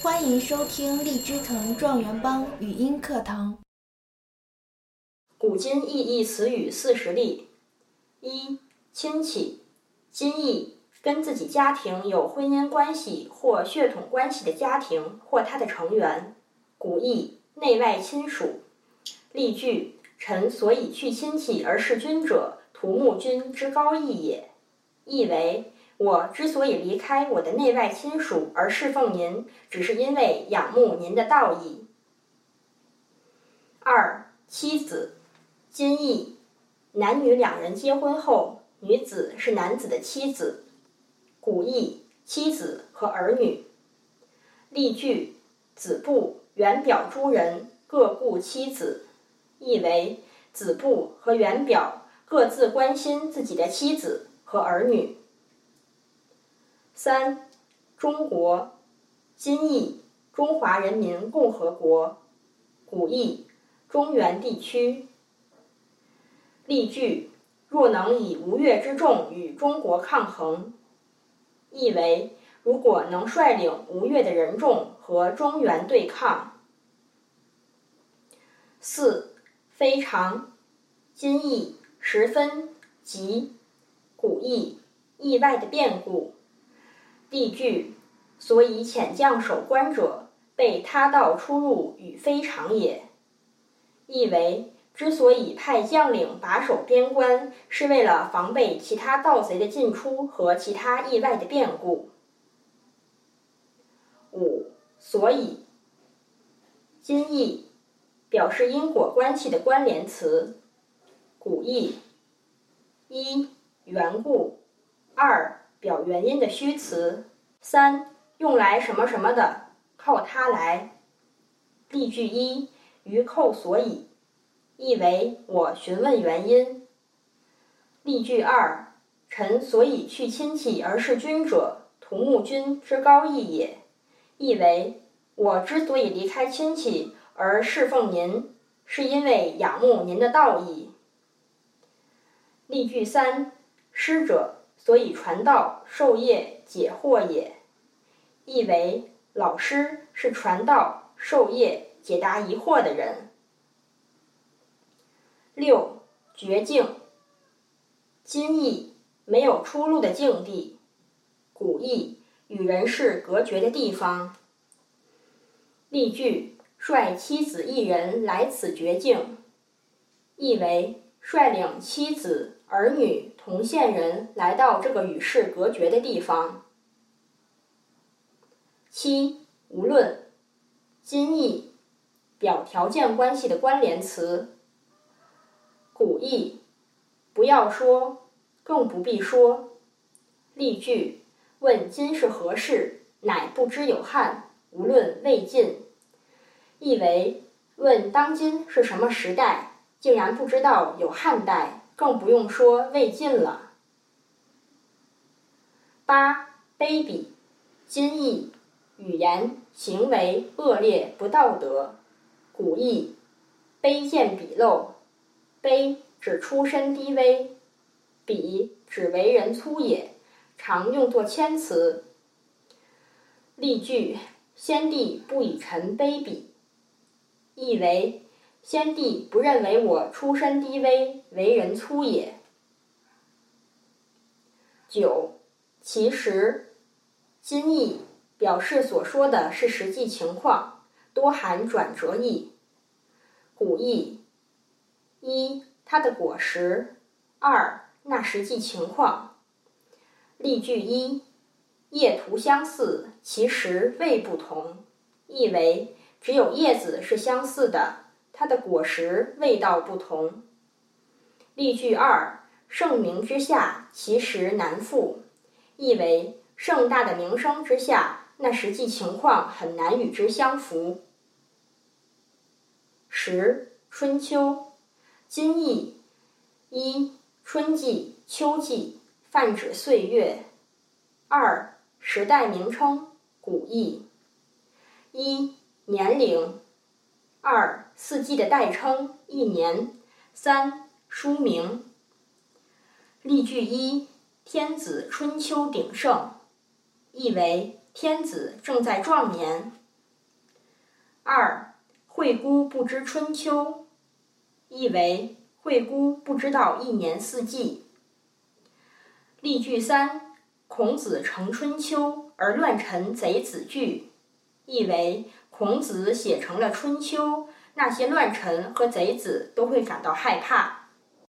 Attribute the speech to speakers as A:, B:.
A: 欢迎收听荔枝藤状元帮语音课堂。
B: 古今意义词语四十例：一、亲戚，今义跟自己家庭有婚姻关系或血统关系的家庭或他的成员。古义，内外亲属。例句：臣所以去亲戚而事君者，图慕君之高义也。意为。我之所以离开我的内外亲属而侍奉您，只是因为仰慕您的道义。二妻子，今义，男女两人结婚后，女子是男子的妻子。古义，妻子和儿女。例句：子布、元表诸人各顾妻子，意为子布和元表各自关心自己的妻子和儿女。三，中国，今译中华人民共和国，古译中原地区。例句：若能以吴越之众与中国抗衡，意为如果能率领吴越的人众和中原对抗。四，非常，今译十分，极，古意意外的变故。例句：所以遣将守关者，被他道出入与非常也。意为之所以派将领把守边关，是为了防备其他盗贼的进出和其他意外的变故。五，所以，今义，表示因果关系的关联词。古义：一、缘故；二。表原因的虚词，三用来什么什么的，靠它来。例句一：余寇所以，意为我询问原因。例句二：臣所以去亲戚而事君者，图慕君之高义也，意为我之所以离开亲戚而侍奉您，是因为仰慕您的道义。例句三：师者。所以传道授业解惑也，意为老师是传道授业解答疑惑的人。六绝境，今义没有出路的境地，古义与人世隔绝的地方。例句：率妻子一人来此绝境，意为率领妻子。儿女同县人来到这个与世隔绝的地方。七，无论，今义，表条件关系的关联词。古义，不要说，更不必说。例句：问今是何事，乃不知有汉，无论魏晋。意为问当今是什么时代，竟然不知道有汉代。更不用说魏晋了。八卑鄙，今义语言行为恶劣不道德，古义卑贱鄙陋，卑指出身低微，鄙指为人粗野，常用作谦词。例句：先帝不以臣卑鄙，意为。先帝不认为我出身低微，为人粗野。九，其实，今义表示所说的是实际情况，多含转折意。古义：一，它的果实；二，那实际情况。例句一：叶图相似，其实味不同。意为只有叶子是相似的。它的果实味道不同。例句二：盛名之下，其实难副，意为盛大的名声之下，那实际情况很难与之相符。十春秋，今义一春季、秋季，泛指岁月。二时代名称，古义一年龄。二四季的代称，一年。三书名。例句一：天子春秋鼎盛，意为天子正在壮年。二，惠姑不知春秋，意为惠姑不知道一年四季。例句三，孔子成春秋而乱臣贼子惧，意为孔子写成了春秋，那些乱臣和贼子都会感到害怕。